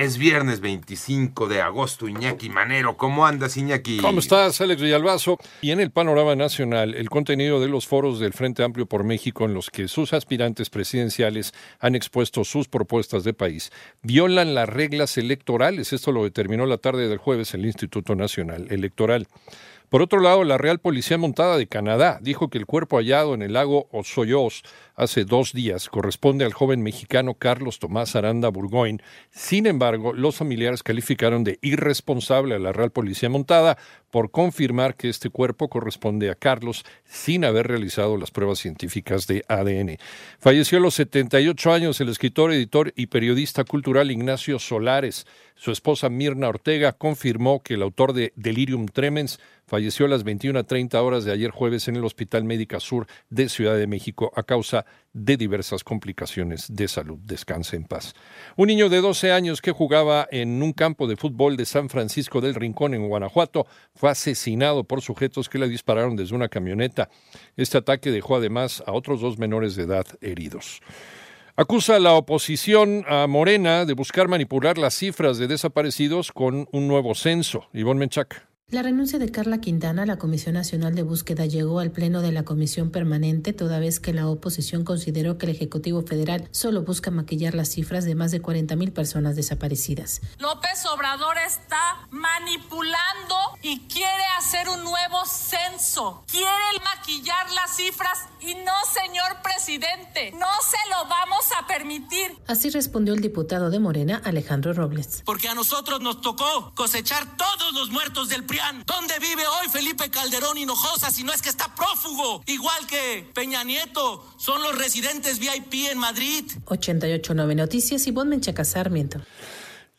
Es viernes 25 de agosto, Iñaki Manero. ¿Cómo andas, Iñaki? ¿Cómo estás, Alex Villalbazo? Y en el panorama nacional, el contenido de los foros del Frente Amplio por México en los que sus aspirantes presidenciales han expuesto sus propuestas de país violan las reglas electorales. Esto lo determinó la tarde del jueves el Instituto Nacional Electoral. Por otro lado, la Real Policía Montada de Canadá dijo que el cuerpo hallado en el lago Osoyos hace dos días corresponde al joven mexicano Carlos Tomás Aranda Burgoyne. Sin embargo, los familiares calificaron de irresponsable a la Real Policía Montada por confirmar que este cuerpo corresponde a Carlos sin haber realizado las pruebas científicas de ADN. Falleció a los 78 años el escritor, editor y periodista cultural Ignacio Solares. Su esposa Mirna Ortega confirmó que el autor de Delirium Tremens falleció a las 21.30 horas de ayer jueves en el Hospital Médica Sur de Ciudad de México a causa de diversas complicaciones de salud. Descanse en paz. Un niño de 12 años que jugaba en un campo de fútbol de San Francisco del Rincón en Guanajuato fue asesinado por sujetos que le dispararon desde una camioneta. Este ataque dejó además a otros dos menores de edad heridos. Acusa la oposición a Morena de buscar manipular las cifras de desaparecidos con un nuevo censo. Ivonne Menchac. La renuncia de Carla Quintana a la Comisión Nacional de Búsqueda llegó al Pleno de la Comisión Permanente toda vez que la oposición consideró que el Ejecutivo Federal solo busca maquillar las cifras de más de 40 mil personas desaparecidas. López Obrador está manipulando y quiere hacer un nuevo censo. Quiere maquillar las cifras y no, señor presidente, no se lo vamos a permitir. Así respondió el diputado de Morena, Alejandro Robles. Porque a nosotros nos tocó cosechar todos los muertos del PRI ¿Dónde vive hoy Felipe Calderón Hinojosa si no es que está prófugo? Igual que Peña Nieto, son los residentes VIP en Madrid. 889 Noticias y Menchaca Sarmiento.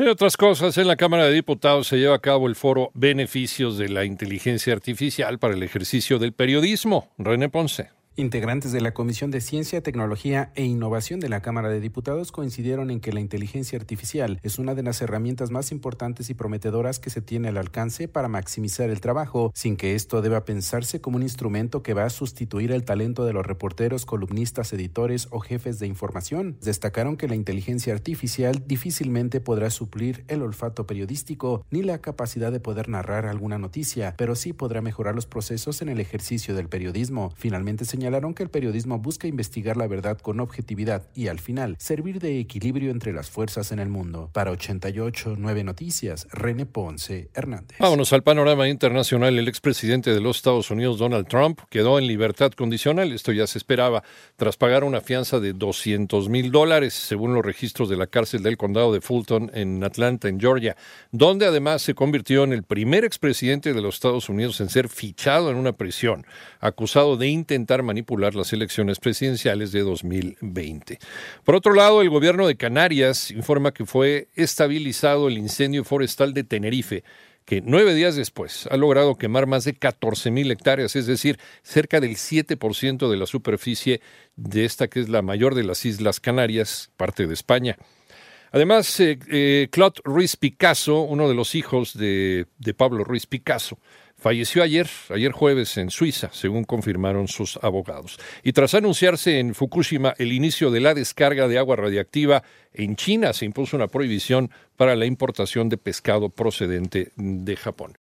En otras cosas, en la Cámara de Diputados se lleva a cabo el foro Beneficios de la Inteligencia Artificial para el ejercicio del periodismo. René Ponce. Integrantes de la Comisión de Ciencia, Tecnología e Innovación de la Cámara de Diputados coincidieron en que la inteligencia artificial es una de las herramientas más importantes y prometedoras que se tiene al alcance para maximizar el trabajo, sin que esto deba pensarse como un instrumento que va a sustituir el talento de los reporteros, columnistas, editores o jefes de información. Destacaron que la inteligencia artificial difícilmente podrá suplir el olfato periodístico ni la capacidad de poder narrar alguna noticia, pero sí podrá mejorar los procesos en el ejercicio del periodismo. Finalmente señaló señalaron que el periodismo busca investigar la verdad con objetividad y al final servir de equilibrio entre las fuerzas en el mundo. Para 88 9 Noticias, René Ponce Hernández. Vámonos al panorama internacional. El expresidente de los Estados Unidos, Donald Trump, quedó en libertad condicional. Esto ya se esperaba tras pagar una fianza de 200 mil dólares, según los registros de la cárcel del condado de Fulton en Atlanta, en Georgia, donde además se convirtió en el primer expresidente de los Estados Unidos en ser fichado en una prisión, acusado de intentar manipular manipular las elecciones presidenciales de 2020. Por otro lado, el gobierno de Canarias informa que fue estabilizado el incendio forestal de Tenerife, que nueve días después ha logrado quemar más de 14 mil hectáreas, es decir, cerca del 7% de la superficie de esta que es la mayor de las Islas Canarias, parte de España. Además, eh, eh, Claude Ruiz Picasso, uno de los hijos de, de Pablo Ruiz Picasso, Falleció ayer, ayer jueves, en Suiza, según confirmaron sus abogados. Y tras anunciarse en Fukushima el inicio de la descarga de agua radiactiva, en China se impuso una prohibición para la importación de pescado procedente de Japón.